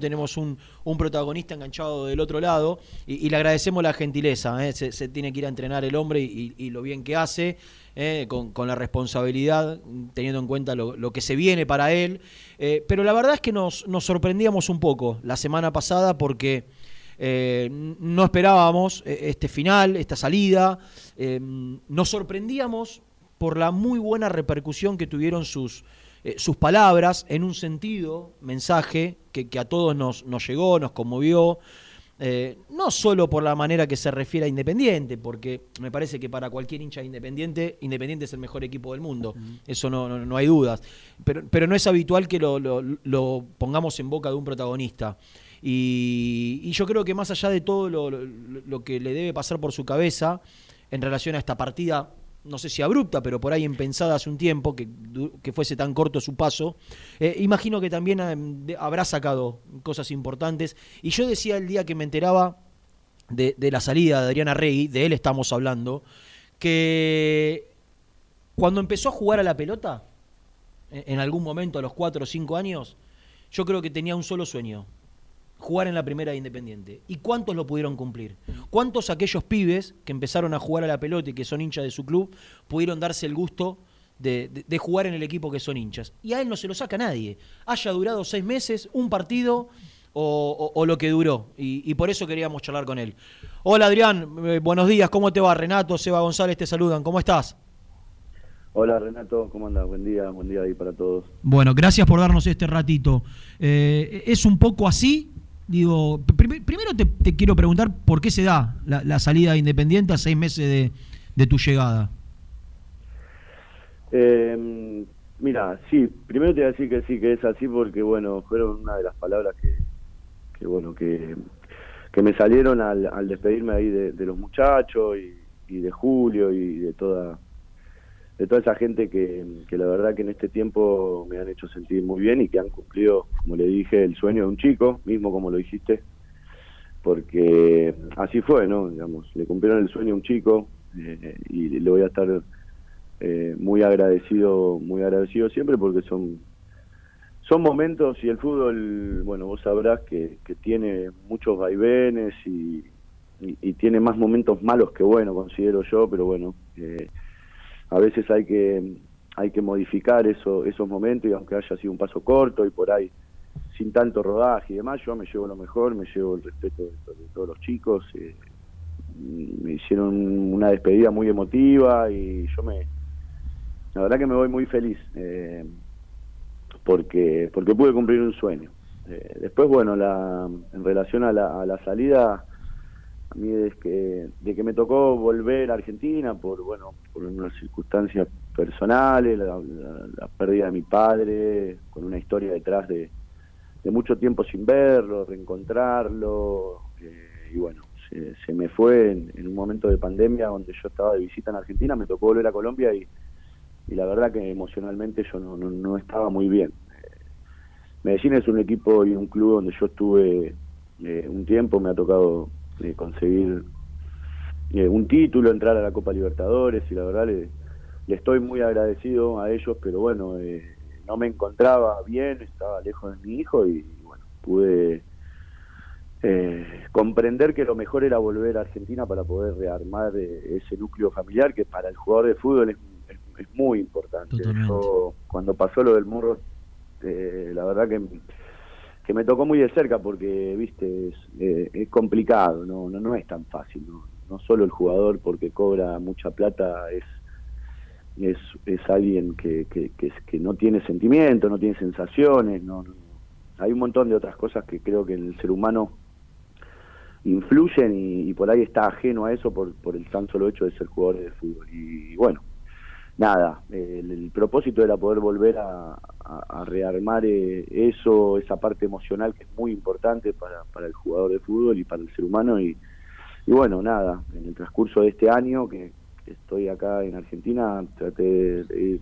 tenemos un, un, protagonista enganchado del otro lado y, le agradecemos la gentileza, ¿eh? se, tiene que ir a entrenar el hombre y, lo bien que hace, ¿eh? con, con, la responsabilidad, teniendo en cuenta lo, lo que se viene para él. Eh, pero la verdad es que nos, nos, sorprendíamos un poco la semana pasada porque no esperábamos este final, esta salida, nos sorprendíamos por la muy buena repercusión que tuvieron sus eh, sus palabras en un sentido, mensaje que, que a todos nos, nos, llegó, nos conmovió, eh, no solo por la manera que se refiere a Independiente, porque me parece que para cualquier hincha de Independiente, Independiente es el mejor equipo del mundo, uh -huh. eso no, no, no, hay dudas, pero, pero no es habitual que lo, lo, lo, pongamos en boca de un protagonista. Y, y yo creo que más allá de todo lo, lo que le debe pasar por su cabeza en relación a esta partida no sé si abrupta, pero por ahí impensada hace un tiempo, que, que fuese tan corto su paso, eh, imagino que también eh, habrá sacado cosas importantes. Y yo decía el día que me enteraba de, de la salida de Adriana Rey, de él estamos hablando, que cuando empezó a jugar a la pelota, en algún momento a los 4 o 5 años, yo creo que tenía un solo sueño, jugar en la primera de Independiente. ¿Y cuántos lo pudieron cumplir? ¿Cuántos aquellos pibes que empezaron a jugar a la pelota y que son hinchas de su club pudieron darse el gusto de, de, de, jugar en el equipo que son hinchas? Y a él no se lo saca nadie. Haya durado seis meses, un partido o, o, o lo que duró. Y, y, por eso queríamos charlar con él. Hola Adrián, eh, buenos días, ¿cómo te va? Renato, Seba González te saludan, ¿cómo estás? Hola Renato, ¿cómo andas? Buen día, buen día ahí para todos. Bueno, gracias por darnos este ratito. Eh, ¿Es un poco así Digo, prim primero te, quiero preguntar por qué se da la, salida de Independiente a seis meses de, tu llegada. Eh, mira, sí, primero te voy a decir que sí, que es así porque, bueno, fueron una de las palabras que, que bueno, que, que me salieron al, al despedirme ahí de, los muchachos y, de Julio y de toda de toda esa gente que, que, la verdad que en este tiempo me han hecho sentir muy bien y que han cumplido, como le dije, el sueño de un chico, mismo como lo dijiste, porque así fue, ¿no? Digamos, le cumplieron el sueño a un chico eh, y le voy a estar eh, muy agradecido, muy agradecido siempre porque son son momentos y el fútbol, bueno, vos sabrás que, tiene muchos vaivenes y, y, y, tiene más momentos malos que buenos, considero yo, pero bueno. Eh, a veces hay que hay que modificar eso, esos momentos y aunque haya sido un paso corto y por ahí sin tanto rodaje y demás, yo me llevo lo mejor, me llevo el respeto de, todos los chicos, eh, me hicieron una despedida muy emotiva y yo me, la verdad que me voy muy feliz eh, porque porque pude cumplir un sueño. Eh, después, bueno, la, en relación a la, a la salida, a mí desde que, de que me tocó volver a Argentina por bueno por unas circunstancias personales, la, pérdida de mi padre, con una historia detrás de, de mucho tiempo sin verlo, reencontrarlo, eh, y bueno, se, se, me fue en, en, un momento de pandemia donde yo estaba de visita en Argentina, me tocó volver a Colombia y, y la verdad que emocionalmente yo no, no, no estaba muy bien. Eh, Medellín es un equipo y un club donde yo estuve eh, un tiempo, me ha tocado de conseguir eh, un título, entrar a la Copa Libertadores y la verdad le, le estoy muy agradecido a ellos, pero bueno, eh, no me encontraba bien, estaba lejos de mi hijo y bueno, pude eh, comprender que lo mejor era volver a Argentina para poder rearmar eh, ese núcleo familiar que para el jugador de fútbol es, es, es muy importante. Yo, cuando pasó lo del Murro, eh, la verdad que que me tocó muy de cerca porque, viste, es, eh, es complicado, no, no, no es tan fácil, ¿no? no solo el jugador porque cobra mucha plata es es, es alguien que, que, que, no tiene sentimiento, no tiene sensaciones, no, no, hay un montón de otras cosas que creo que el ser humano influyen y, por ahí está ajeno a eso por, por el tan solo hecho de ser jugador de fútbol. Y bueno, nada, el, propósito era poder volver a, rearmar eh, eso, esa parte emocional que es muy importante para, el jugador de fútbol y para el ser humano. Y, y bueno, nada, en el transcurso de este año que, estoy acá en Argentina, traté de ir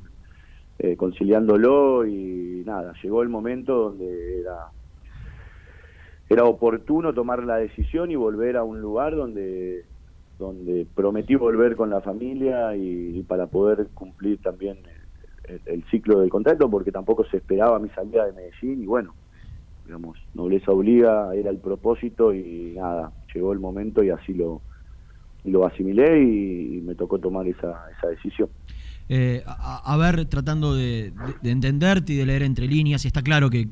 eh, conciliándolo y nada, llegó el momento donde era era oportuno tomar la decisión y volver a un lugar donde donde prometí volver con la familia y, para poder cumplir también el, el, ciclo del contrato porque tampoco se esperaba mi salida de Medellín y bueno digamos, nobleza obliga, era el propósito y nada, llegó el momento y así lo, lo asimilé y, me tocó tomar esa, esa decisión. Eh, a, ver, tratando de, entenderte y de leer entre líneas, y está claro que,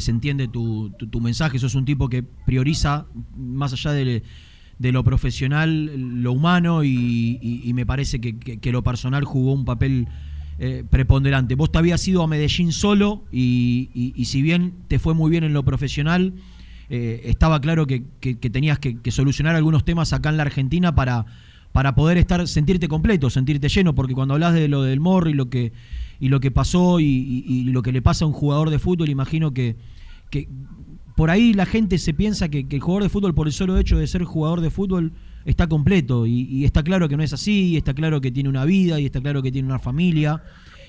se entiende tu, tu, mensaje, sos un tipo que prioriza, más allá de, lo profesional, lo humano, y, me parece que, lo personal jugó un papel eh, preponderante. Vos te habías ido a Medellín solo, y, si bien te fue muy bien en lo profesional, eh, estaba claro que, tenías que, solucionar algunos temas acá en la Argentina para para poder estar, sentirte completo, sentirte lleno, porque cuando hablas de lo del Morri, lo que, y lo que pasó y, lo que le pasa a un jugador de fútbol, imagino que, que por ahí la gente se piensa que, el jugador de fútbol, por el solo hecho de ser jugador de fútbol, está completo. Y, está claro que no es así, y está claro que tiene una vida, y está claro que tiene una familia.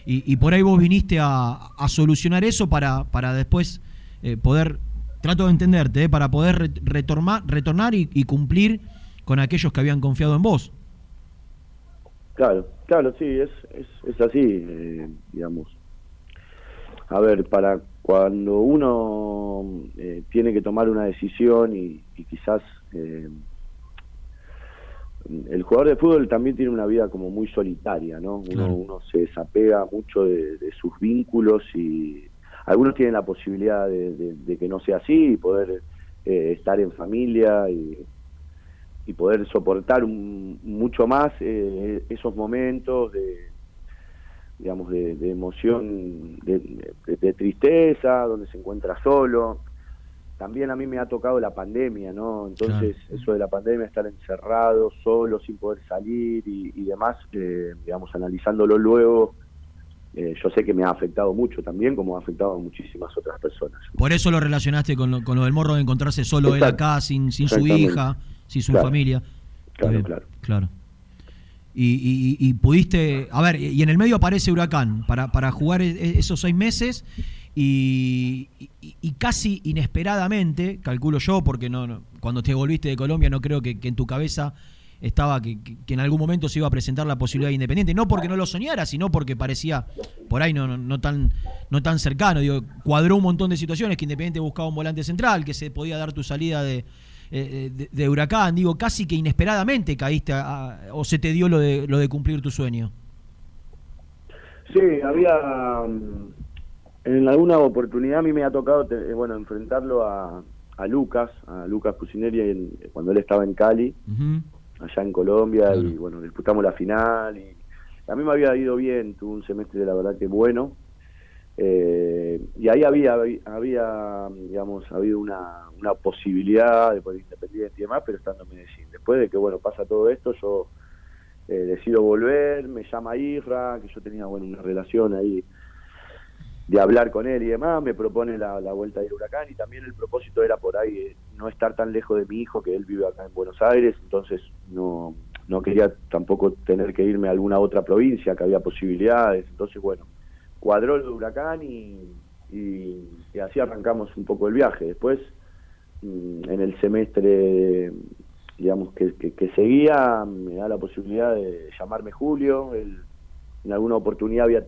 Y, por ahí vos viniste a, solucionar eso para, para después eh, poder, trato de entenderte, eh, para poder retornar y cumplir con aquellos que habían confiado en vos. Claro, claro, sí, es, es, así, eh, digamos. A ver, para cuando uno eh, tiene que tomar una decisión y, quizás eh, el jugador de fútbol también tiene una vida como muy solitaria, ¿no? Uno, se desapega mucho de, sus vínculos y algunos tienen la posibilidad de, que no sea así y poder estar en familia y y poder soportar mucho más eh, esos momentos de digamos de, emoción de, tristeza donde se encuentra solo también a mí me ha tocado la pandemia no entonces eso de la pandemia estar encerrado solo sin poder salir y, demás eh, digamos analizándolo luego eh, yo sé que me ha afectado mucho también, como ha afectado a muchísimas otras personas. Por eso lo relacionaste con lo, con lo del morro de encontrarse solo él acá, sin, sin su hija si su familia. Claro, claro. Claro. Y, y, pudiste, a ver, y en el medio aparece Huracán para, para jugar e, e, esos seis meses y, y, casi inesperadamente, calculo yo, porque no, cuando te volviste de Colombia no creo que, en tu cabeza estaba que, que, en algún momento se iba a presentar la posibilidad de Independiente, no porque no lo soñara, sino porque parecía por ahí no, no, no, tan, no tan cercano. Digo, cuadró un montón de situaciones que Independiente buscaba un volante central, que se podía dar tu salida de, eh, de, Huracán, digo, casi que inesperadamente caíste o se te dio lo de, lo de cumplir tu sueño. Sí, había mm, en alguna oportunidad a mí me ha tocado eh, bueno enfrentarlo a, a Lucas, a Lucas Cucineri cuando él estaba en Cali, allá en Colombia, y bueno, disputamos la final y a mí me había ido bien, tuve un semestre de la verdad que bueno, eh, y ahí había, había, digamos, habido una, una posibilidad de poder independiente y demás, pero estando en Medellín. Después de que, bueno, pasa todo esto, yo eh, decido volver, me llama Isra, que yo tenía, bueno, una relación ahí de hablar con él y demás, me propone la, vuelta del huracán y también el propósito era por ahí eh, no estar tan lejos de mi hijo, que él vive acá en Buenos Aires, entonces no, no quería tampoco tener que irme a alguna otra provincia, que había posibilidades, entonces bueno, cuadró el huracán y, así arrancamos un poco el viaje. Después, mm, en el semestre, digamos, que, que, seguía, me da la posibilidad de llamarme Julio. En alguna oportunidad había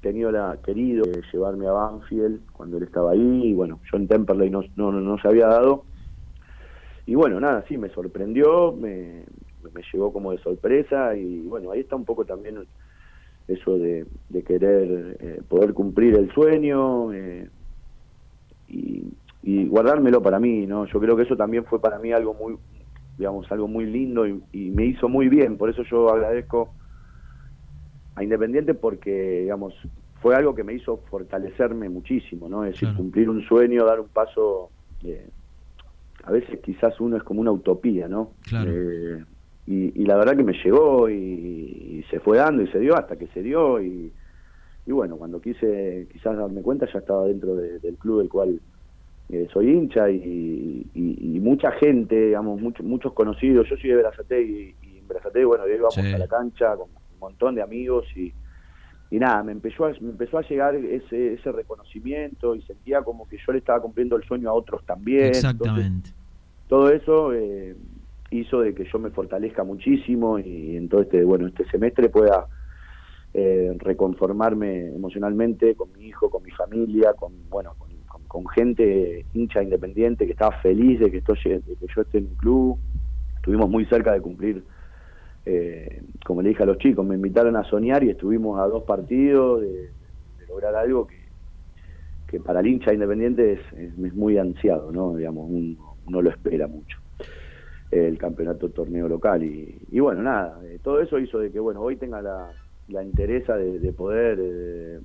tenido la querido llevarme a Banfield cuando él estaba ahí y bueno yo en Temperley no, no, no se había dado y bueno nada sí me sorprendió me, me llegó como de sorpresa y bueno ahí está un poco también eso de, querer eh, poder cumplir el sueño eh, y, guardármelo para mí, ¿no? Yo creo que eso también fue para mí algo muy, digamos, algo muy lindo y, me hizo muy bien, por eso yo agradezco a Independiente porque, digamos, fue algo que me hizo fortalecerme muchísimo, ¿no? Es decir, cumplir un sueño, dar un paso, eh, a veces quizás uno es como una utopía, ¿no? Claro y, la verdad que me llegó y, se fue dando y se dio hasta que se dio y, bueno, cuando quise quizás darme cuenta ya estaba dentro del club del cual eh, soy hincha y, mucha gente, digamos, muchos muchos conocidos, yo soy de Brazate y, en Brazate, bueno, ahí vamos a la cancha con un montón de amigos y, y nada, me empezó a, me empezó a llegar ese, ese reconocimiento y sentía como que yo le estaba cumpliendo el sueño a otros también. Exactamente. todo eso eh, hizo de que yo me fortalezca muchísimo y en todo este, bueno, este semestre pueda eh, reconformarme emocionalmente con mi hijo, con mi familia, con, bueno, con, gente hincha independiente que estaba feliz de que, esto, de que yo esté en el club. Estuvimos muy cerca de cumplir, eh, como le dije a los chicos, me invitaron a soñar y estuvimos a dos partidos de, lograr algo que, para el hincha independiente es, muy ansiado, ¿no? Digamos, uno lo espera mucho el campeonato torneo local y, y bueno nada eh, todo eso hizo de que bueno hoy tenga la, la interesa de, poder eh,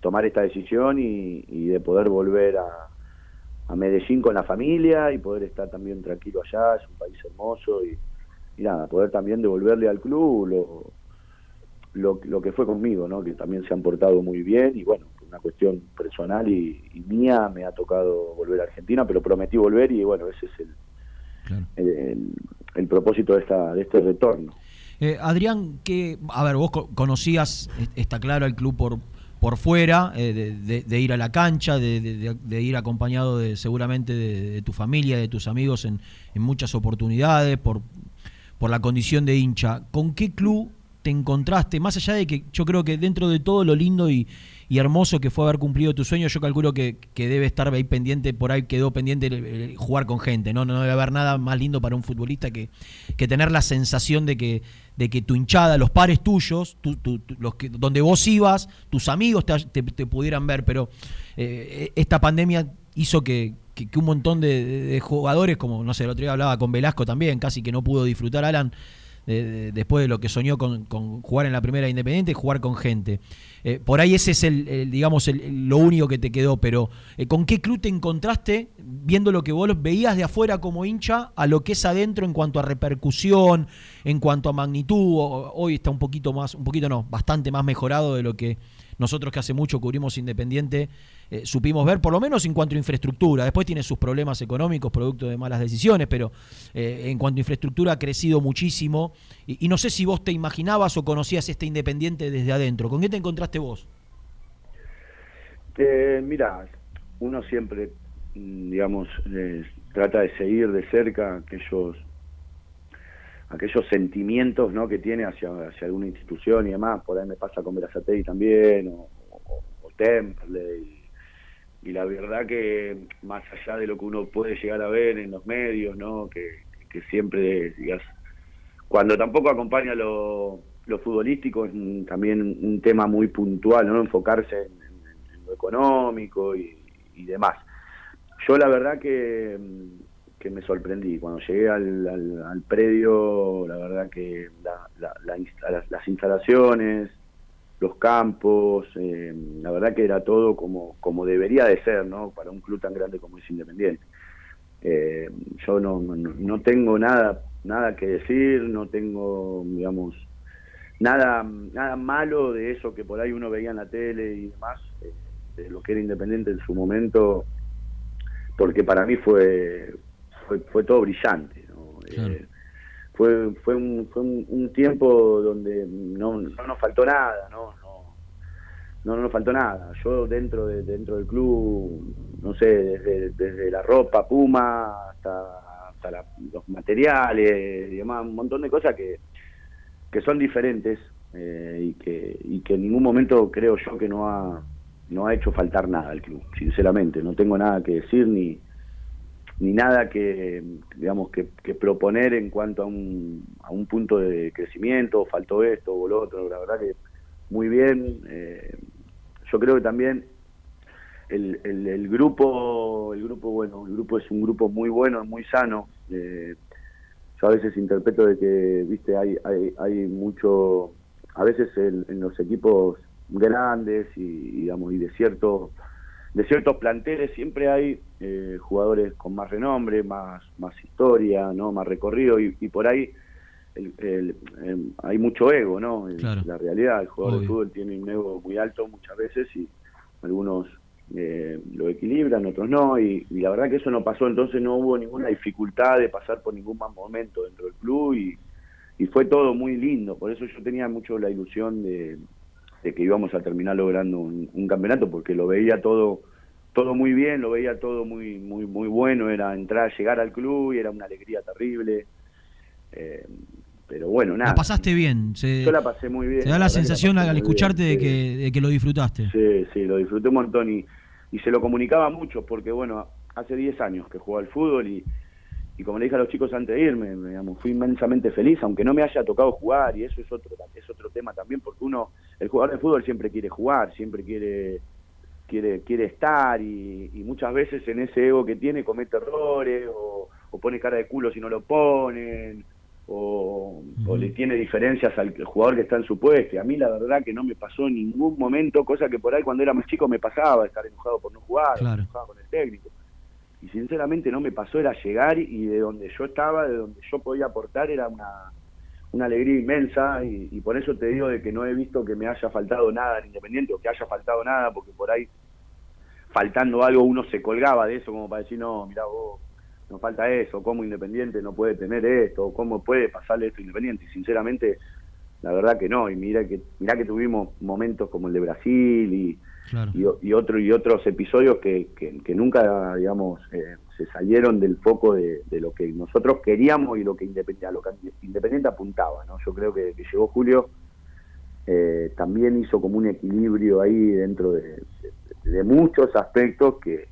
tomar esta decisión y, de poder volver a, a, Medellín con la familia y poder estar también tranquilo allá, es un país hermoso y, nada, poder también devolverle al club lo, lo, lo, que fue conmigo, ¿no? que también se han portado muy bien y bueno, una cuestión personal y, mía me ha tocado volver a Argentina, pero prometí volver y bueno, ese es el, el, el propósito de, esta, de este retorno. Eh, Adrián, que, a ver, vos conocías, está claro, el club por, por fuera, eh, de, ir a la cancha, de, ir acompañado de seguramente de, tu familia, de tus amigos en, en, muchas oportunidades, por, por la condición de hincha. ¿Con qué club te encontraste? Más allá de que yo creo que dentro de todo lo lindo y, y hermoso que fue haber cumplido tu sueño, yo calculo que, debe estar ahí pendiente, por ahí quedó pendiente jugar con gente, ¿no? No debe haber nada más lindo para un futbolista que, que tener la sensación de que, de que tu hinchada, los pares tuyos, que, donde vos ibas, tus amigos te, pudieran ver, pero eh, esta pandemia hizo que, un montón de, jugadores, como no sé, el otro día hablaba con Velasco también, casi que no pudo disfrutar Alan, después de lo que soñó con, jugar en la primera Independiente, jugar con gente. Eh, por ahí ese es el, digamos, lo único que te quedó, pero eh, ¿con qué club te encontraste viendo lo que vos veías de afuera como hincha a lo que es adentro en cuanto a repercusión, en cuanto a magnitud? Hoy está un poquito más, un poquito no, bastante más mejorado de lo que nosotros que hace mucho cubrimos Independiente eh, supimos ver, por lo menos en cuanto a infraestructura. Después tiene sus problemas económicos, producto de malas decisiones, pero eh, en cuanto a infraestructura ha crecido muchísimo. Y, no sé si vos te imaginabas o conocías este Independiente desde adentro. ¿Con qué te encontraste vos? Eh, mira, uno siempre, mm, digamos, trata de seguir de cerca aquellos aquellos sentimientos ¿no? que tiene hacia, hacia alguna institución y demás, por ahí me pasa con Verazatei también, o, Temple, y, la verdad que más allá de lo que uno puede llegar a ver en los medios, ¿no? que, que siempre, digas, cuando tampoco acompaña lo, lo futbolístico, es también un tema muy puntual, ¿no? enfocarse en, lo económico y, y demás. Yo la verdad que que me sorprendí. Cuando llegué al, al, predio, la verdad que las instalaciones, los campos, eh, la verdad que era todo como, como debería de ser, ¿no? Para un club tan grande como es Independiente. Eh, yo no, no, tengo nada nada que decir, no tengo, digamos, nada nada malo de eso que por ahí uno veía en la tele y demás, eh, de lo que era Independiente en su momento, porque para mí fue fue, fue todo brillante. Eh, fue fue, un, fue un, tiempo donde no, no nos faltó nada, ¿no? No, no nos faltó nada. Yo dentro de, dentro del club, no sé, desde, desde la ropa Puma hasta, hasta los materiales y demás, un montón de cosas que, que son diferentes eh, y, que, y que en ningún momento creo yo que no ha, no ha hecho faltar nada al club, sinceramente. No tengo nada que decir ni, ni nada que digamos que, proponer en cuanto a un, a un punto de crecimiento faltó esto o lo otro la verdad que muy bien eh, yo creo que también el, el, grupo el grupo bueno el grupo es un grupo muy bueno muy sano eh, yo a veces interpreto de que viste hay hay, hay mucho a veces en los equipos grandes y digamos y de cierto de ciertos planteles siempre hay eh, jugadores con más renombre, más, más historia, ¿no? más recorrido y, por ahí el, em, hay mucho ego, ¿no? La realidad, el jugador de fútbol tiene un ego muy alto muchas veces y algunos eh, lo equilibran, otros no, y, la verdad que eso no pasó, entonces no hubo ninguna dificultad de pasar por ningún mal momento dentro del club y, y fue todo muy lindo, por eso yo tenía mucho la ilusión de, de que íbamos a terminar logrando un, campeonato porque lo veía todo todo muy bien, lo veía todo muy muy muy bueno, era entrar, llegar al club y era una alegría terrible. Eh, pero bueno, nada. La pasaste bien. Yo la pasé muy bien. Te da la, sensación al escucharte de, que, de que lo disfrutaste. Sí, sí, lo disfruté un montón y, y se lo comunicaba mucho, porque bueno, hace 10 años que juego al fútbol y, y como le dije a los chicos antes de irme, digamos, fui inmensamente feliz, aunque no me haya tocado jugar, y eso es otro, es otro tema también, porque uno, el jugador de fútbol siempre quiere jugar, siempre quiere quiere quiere estar y, muchas veces en ese ego que tiene comete errores o, pone cara de culo si no lo ponen o, le tiene diferencias al jugador que está en su puesto. Y a mí la verdad que no me pasó en ningún momento, cosa que por ahí cuando era más chico me pasaba, estar enojado por no jugar, enojado con el técnico. Y sinceramente no me pasó, era llegar y de donde yo estaba, de donde yo podía aportar, era una, una alegría inmensa y, por eso te digo de que no he visto que me haya faltado nada en Independiente o que haya faltado nada, porque por ahí faltando algo uno se colgaba de eso como para decir, no, mira vos, nos falta eso, cómo Independiente no puede tener esto, cómo puede pasarle esto a Independiente. Y sinceramente, la verdad que no. Y mira que, mira que tuvimos momentos como el de Brasil y, y, otro, y otros episodios que, que, nunca, digamos, eh, se salieron del foco de, lo que nosotros queríamos y lo que Independiente, lo que Independiente apuntaba. ¿no? Yo creo que, llegó Julio, eh, también hizo como un equilibrio ahí dentro de, muchos aspectos que,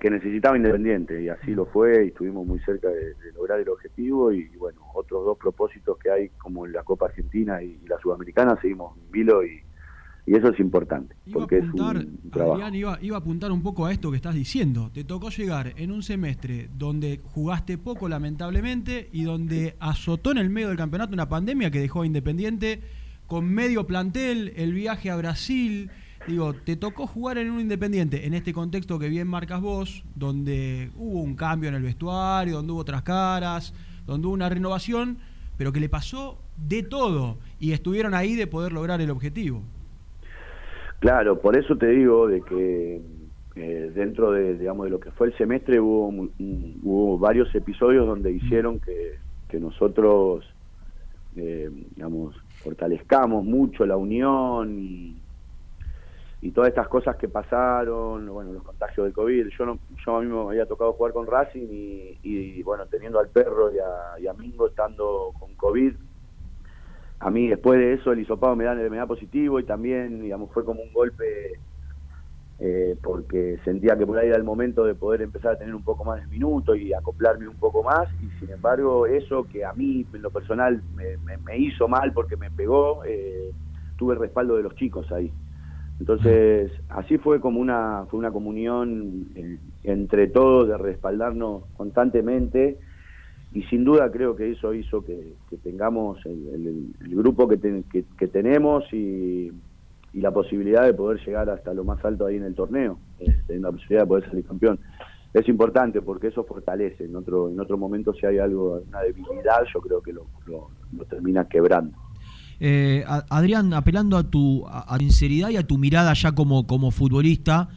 que, necesitaba Independiente y así lo fue y estuvimos muy cerca de, lograr el objetivo y, bueno, otros dos propósitos que hay como la Copa Argentina y, la Sudamericana seguimos en vilo y, y eso es importante. porque es un Adrián iba, iba, a apuntar un poco a esto que estás diciendo. Te tocó llegar en un semestre donde jugaste poco, lamentablemente, y donde azotó en el medio del campeonato una pandemia que dejó a Independiente con medio plantel, el viaje a Brasil. Digo, te tocó jugar en un Independiente, en este contexto que bien marcas vos, donde hubo un cambio en el vestuario, donde hubo otras caras, donde hubo una renovación, pero que le pasó de todo y estuvieron ahí de poder lograr el objetivo. Claro, por eso te digo de que eh, dentro de, digamos, de lo que fue el semestre hubo, hubo varios episodios donde hicieron que, nosotros, eh, digamos, fortalezcamos mucho la unión y, todas estas cosas que pasaron, bueno, los contagios del COVID. Yo no, yo a mí me había tocado jugar con Racing y, bueno, teniendo al perro y a, y Mingo estando con COVID, a mí después de eso el hisopado me da, me da positivo y también, digamos, fue como un golpe eh, porque sentía que por ahí era el momento de poder empezar a tener un poco más de minutos y acoplarme un poco más y sin embargo eso que a mí en lo personal me, hizo mal porque me pegó, eh, tuve el respaldo de los chicos ahí. Entonces, así fue como una, fue una comunión eh, entre todos de respaldarnos constantemente y sin duda creo que eso hizo que, tengamos el, grupo que, que, tenemos y, la posibilidad de poder llegar hasta lo más alto ahí en el torneo, eh, la posibilidad de poder salir campeón. Es importante porque eso fortalece. En otro, en otro momento, si hay algo, una debilidad, yo creo que lo, termina quebrando. Eh, Adrián, apelando a tu a, sinceridad y a tu mirada ya como, como futbolista,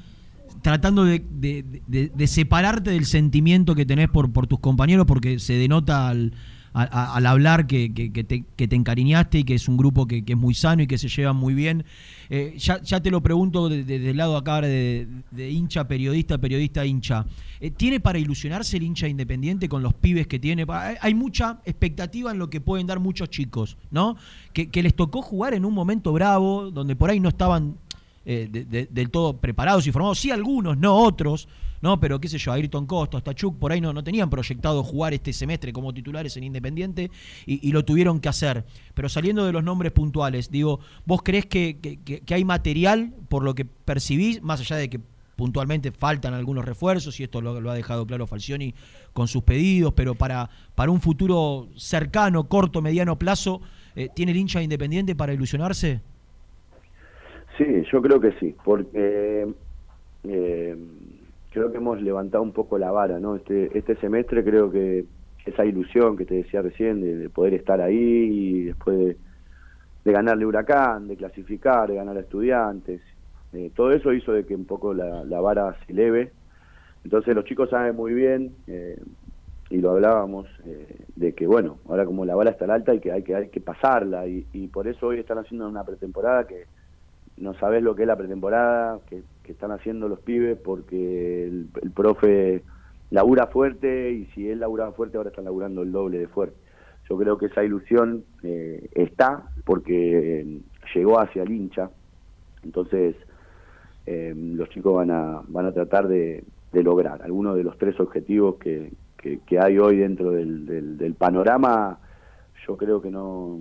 tratando de, de, separarte del sentimiento que tenés por, por tus compañeros, porque se denota al, al hablar que, que, te, que, te, encariñaste y que es un grupo que, es muy sano y que se lleva muy bien. Eh, ya, ya, te lo pregunto desde el lado acá de, hincha, periodista, periodista, hincha. Eh, ¿Tiene para ilusionarse el hincha independiente con los pibes que tiene? Hay mucha expectativa en lo que pueden dar muchos chicos, ¿no? Que, les tocó jugar en un momento bravo, donde por ahí no estaban eh, del todo preparados y formados, sí algunos, no otros, ¿no? Pero qué sé yo, Ayrton Costa, Tachuk, por ahí no, no tenían proyectado jugar este semestre como titulares en Independiente y, lo tuvieron que hacer. Pero saliendo de los nombres puntuales, digo, ¿vos crees que, hay material por lo que percibís, más allá de que puntualmente faltan algunos refuerzos y esto lo, ha dejado claro Falcioni con sus pedidos, pero para, para un futuro cercano, corto, mediano plazo, eh, ¿tiene el hincha Independiente para ilusionarse? Sí, yo creo que sí, porque eh, creo que hemos levantado un poco la vara, ¿no? Este, este semestre creo que esa ilusión que te decía recién de, poder estar ahí y después de, ganarle Huracán, de clasificar, de ganar a estudiantes, eh, todo eso hizo de que un poco la, vara se eleve. Entonces los chicos saben muy bien, eh, y lo hablábamos, de que bueno, ahora como la vara está alta y que hay que, hay que pasarla, y por eso hoy están haciendo una pretemporada que no sabes lo que es la pretemporada que, están haciendo los pibes porque el, profe labura fuerte y si él labura fuerte ahora están laburando el doble de fuerte. Yo creo que esa ilusión eh, está porque llegó hacia el hincha. Entonces, eh, los chicos van a, van a tratar de, lograr. Algunos de los tres objetivos que, que, hay hoy dentro del, del, panorama, yo creo que no,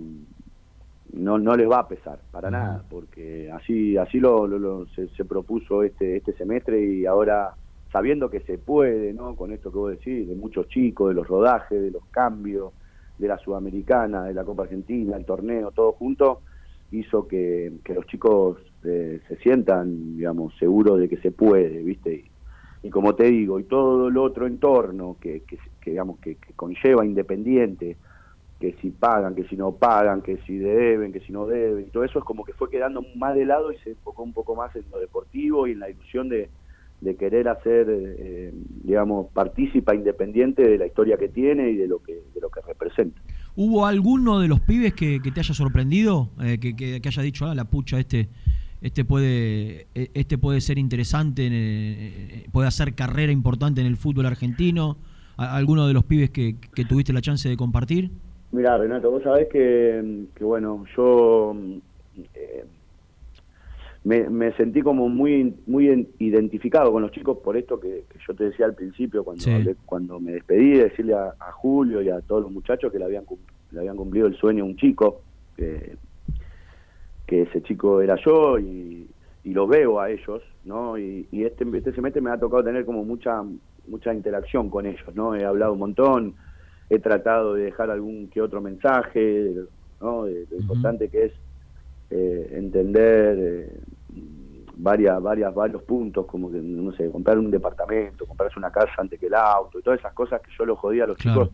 no, no les va a pesar para nada, porque así así lo, lo, se, se, propuso este este semestre y ahora sabiendo que se puede, ¿no? Con esto que vos decís, de muchos chicos, de los rodajes, de los cambios, de la Sudamericana, de la Copa Argentina, el torneo, todo junto, hizo que, los chicos eh, se sientan, digamos, seguros de que se puede, ¿viste? Y, como te digo, y todo el otro entorno que, que, digamos, que, conlleva Independiente, que si pagan, que si no pagan, que si deben, que si no deben, y todo eso es como que fue quedando más de lado y se enfocó un poco más en lo deportivo y en la ilusión de, querer hacer, eh, digamos, partícipa independiente de la historia que tiene y de lo que, de lo que representa. ¿Hubo alguno de los pibes que, te haya sorprendido? Eh, que, que, haya dicho, ah, la pucha, este, este, puede, e, este puede ser interesante, eh, puede hacer carrera importante en el fútbol argentino? ¿Alguno de los pibes que, tuviste la chance de compartir? Mira, Renato, vos sabés que, que bueno, yo me, sentí como muy muy identificado con los chicos por esto que, yo te decía al principio cuando cuando me despedí de decirle a, Julio y a todos los muchachos que le habían le habían cumplido el sueño a un chico que, que ese chico era yo y, y los veo a ellos no y, este este semestre me ha tocado tener como mucha mucha interacción con ellos no he hablado un montón he tratado de dejar algún que otro mensaje no de lo importante que es eh, entender eh, varias, varias, varios puntos, como que, no sé, comprar un departamento, comprarse una casa antes que el auto, y todas esas cosas que yo lo jodía a los chicos,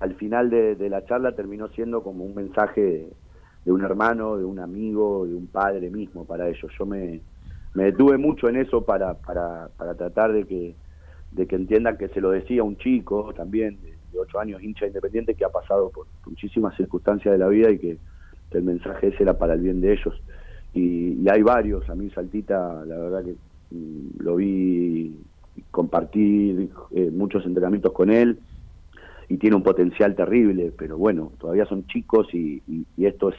al final de, la charla terminó siendo como un mensaje de, un hermano, de un amigo, de un padre mismo para ellos. Yo me, me detuve mucho en eso para, para, para tratar de que, de que entiendan que se lo decía un chico también de, de ocho años, hincha independiente, que ha pasado por muchísimas circunstancias de la vida y que el mensaje ese era para el bien de ellos. Y, hay varios, a mí Saltita, la verdad que mm, lo vi, compartí eh, muchos entrenamientos con él y tiene un potencial terrible, pero bueno, todavía son chicos y, esto es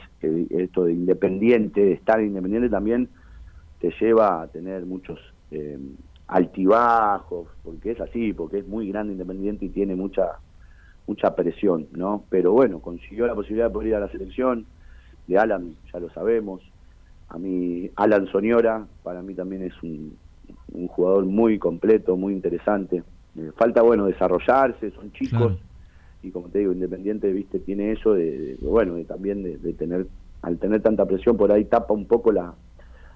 esto de independiente, de estar independiente también te lleva a tener muchos eh, altibajos, porque es así, porque es muy grande independiente y tiene mucha mucha presión, ¿no? Pero bueno, consiguió la posibilidad de poder ir a la selección, de Alan, ya lo sabemos. A mí, Alan Soñora, para mí también es un, jugador muy completo, muy interesante. Eh, falta, bueno, desarrollarse, son chicos. Y como te digo, Independiente, viste, tiene eso de, bueno, de también de, tener, al tener tanta presión, por ahí tapa un poco la,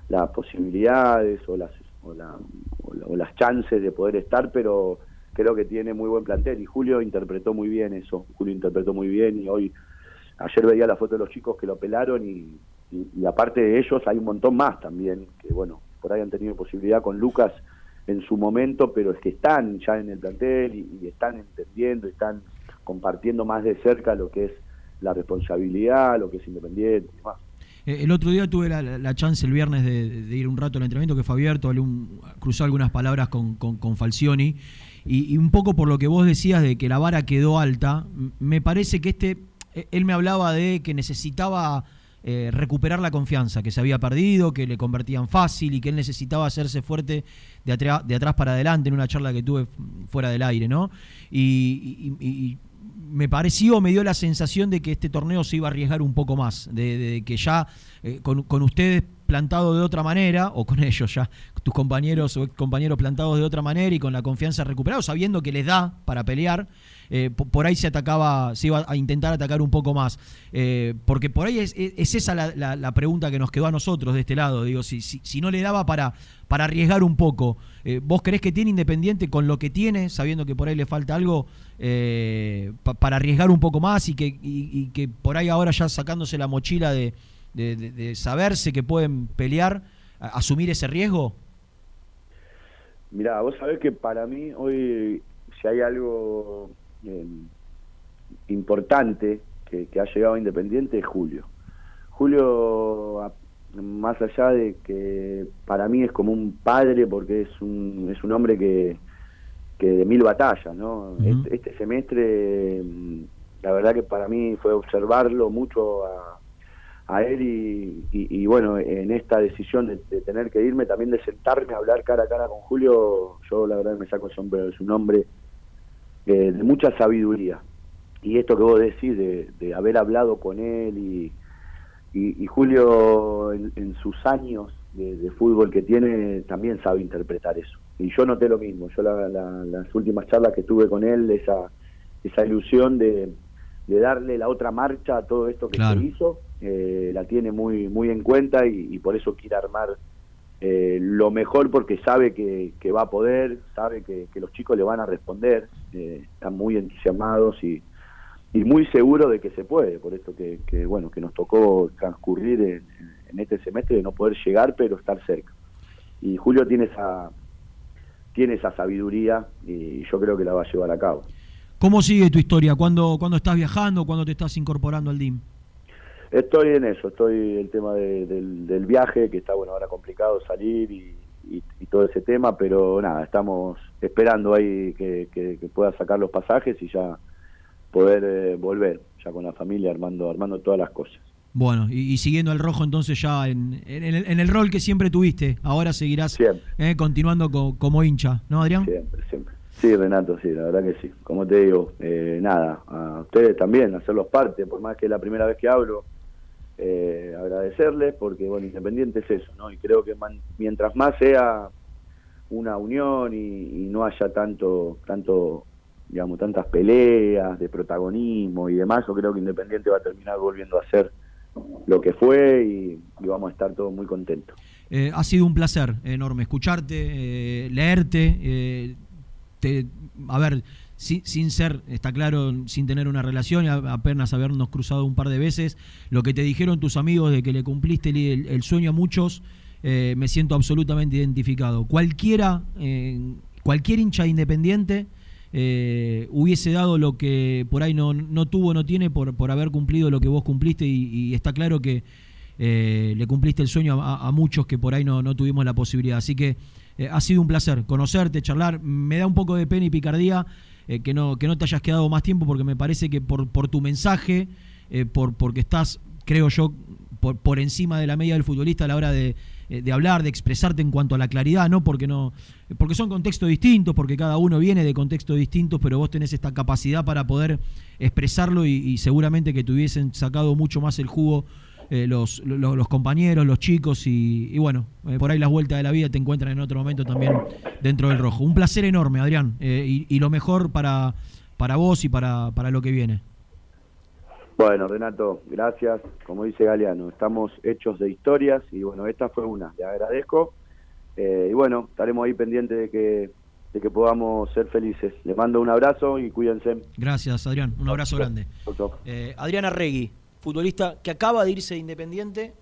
las posibilidades o las, o, o las chances de poder estar, pero creo que tiene muy buen plantel. Y Julio interpretó muy bien eso. Julio interpretó muy bien y hoy ayer veía la foto de los chicos que lo pelaron y, aparte de ellos hay un montón más también que bueno por ahí han tenido posibilidad con Lucas en su momento pero es que están ya en el plantel y, están entendiendo están compartiendo más de cerca lo que es la responsabilidad lo que es independiente y demás eh, el otro día tuve la, chance el viernes de, ir un rato al entrenamiento que fue abierto, un, cruzó algunas palabras con, con, Falcioni y, un poco por lo que vos decías de que la vara quedó alta, me parece que este eh, él me hablaba de que necesitaba eh, recuperar la confianza, que se había perdido, que le convertían fácil y que él necesitaba hacerse fuerte de, atrás para adelante en una charla que tuve fuera del aire, ¿no? Y, me pareció, me dio la sensación de que este torneo se iba a arriesgar un poco más, de, que ya eh, con, con, ustedes plantado de otra manera, o con ellos ya, tus compañeros o compañeros plantados de otra manera y con la confianza recuperada, sabiendo que les da para pelear, eh, por ahí se atacaba, se iba a intentar atacar un poco más. Eh, porque por ahí es, esa la, pregunta que nos quedó a nosotros de este lado. Digo, si, si, no le daba para, para arriesgar un poco, eh, ¿vos creés que tiene Independiente con lo que tiene, sabiendo que por ahí le falta algo, para arriesgar un poco más y que, que por ahí ahora ya sacándose la mochila de, de saberse que pueden pelear, asumir ese riesgo? Mira, vos sabés que para mí hoy, si hay algo eh, importante que, ha llegado a Independiente es Julio. Julio, más allá de que para mí es como un padre porque es un, es un hombre que, que de mil batallas, ¿no? este, este, semestre, mm, la verdad que para mí fue observarlo mucho a, a él y, bueno, en esta decisión de, tener que irme, también de sentarme a hablar cara a cara con Julio, yo la verdad me saco el sombrero, es un hombre eh, de mucha sabiduría. Y esto que vos decís de, haber hablado con él y, y, Julio en, sus años de, fútbol que tiene también sabe interpretar eso. Y yo noté lo mismo, yo las últimas charlas que tuve con él, esa, esa ilusión de, darle la otra marcha a todo esto que se hizo, eh, la tiene muy, muy en cuenta y, por eso quiere armar eh, lo mejor porque sabe que, va a poder, sabe que, los chicos le van a responder, eh, están muy entusiasmados y, y muy seguro de que se puede, por esto que, bueno que nos tocó transcurrir en, este semestre de no poder llegar pero estar cerca. Y Julio tiene esa tiene esa sabiduría y yo creo que la va a llevar a cabo. ¿Cómo sigue tu historia? ¿Cuándo, cuando estás viajando? ¿Cuándo te estás incorporando al DIM? Estoy en eso, estoy el tema del, viaje, que está bueno ahora complicado salir y, todo ese tema, pero nada, estamos esperando ahí que, que pueda sacar los pasajes y ya poder eh, volver ya con la familia armando armando todas las cosas. Bueno, y, siguiendo el rojo entonces ya en, en, el, rol que siempre tuviste, ahora seguirás eh, continuando como hincha, ¿no Adrián? Siempre, siempre. Sí, Renato, sí, la verdad que sí. Como te digo, eh, nada, a ustedes también, hacerlos parte, por más que es la primera vez que hablo, agradecerles, porque bueno, Independiente es eso, ¿no? Y creo que mientras más sea una unión y, no haya tanto tanto digamos, tantas peleas de protagonismo y demás, yo creo que Independiente va a terminar volviendo a ser lo que fue y, vamos a estar todos muy contentos. Eh, ha sido un placer enorme escucharte, eh, leerte, eh, a ver, sin, ser, está claro, sin tener una relación y apenas habernos cruzado un par de veces, lo que te dijeron tus amigos de que le cumpliste el, sueño a muchos, me siento absolutamente identificado. Cualquiera, cualquier hincha independiente eh, hubiese dado lo que por ahí no, no tuvo, no tiene, por, por haber cumplido lo que vos cumpliste y, está claro que eh, le cumpliste el sueño a, muchos que por ahí no, no tuvimos la posibilidad. Así que eh, ha sido un placer conocerte, charlar. Me da un poco de pena y picardía que, no, que no te hayas quedado más tiempo porque me parece que por, por tu mensaje, por, porque estás, creo yo, por, por encima de la media del futbolista a la hora de eh, de hablar, de expresarte en cuanto a la claridad, ¿no? Porque no, porque son contextos distintos, porque cada uno viene de contextos distintos, pero vos tenés esta capacidad para poder expresarlo y, seguramente que te hubiesen sacado mucho más el jugo eh, los, los, compañeros, los chicos y, bueno, eh, por ahí las vueltas de la vida te encuentran en otro momento también dentro del rojo. Un placer enorme, Adrián, y, y, lo mejor para, para vos y para, para lo que viene. Bueno, Renato, gracias. Como dice Galeano, estamos hechos de historias y bueno, esta fue una. Le agradezco. Eh, y bueno, estaremos ahí pendientes de que, de que podamos ser felices. Le mando un abrazo y cuídense. Gracias, Adrián. Un abrazo grande. Eh, Adrián Arregui, futbolista que acaba de irse de Independiente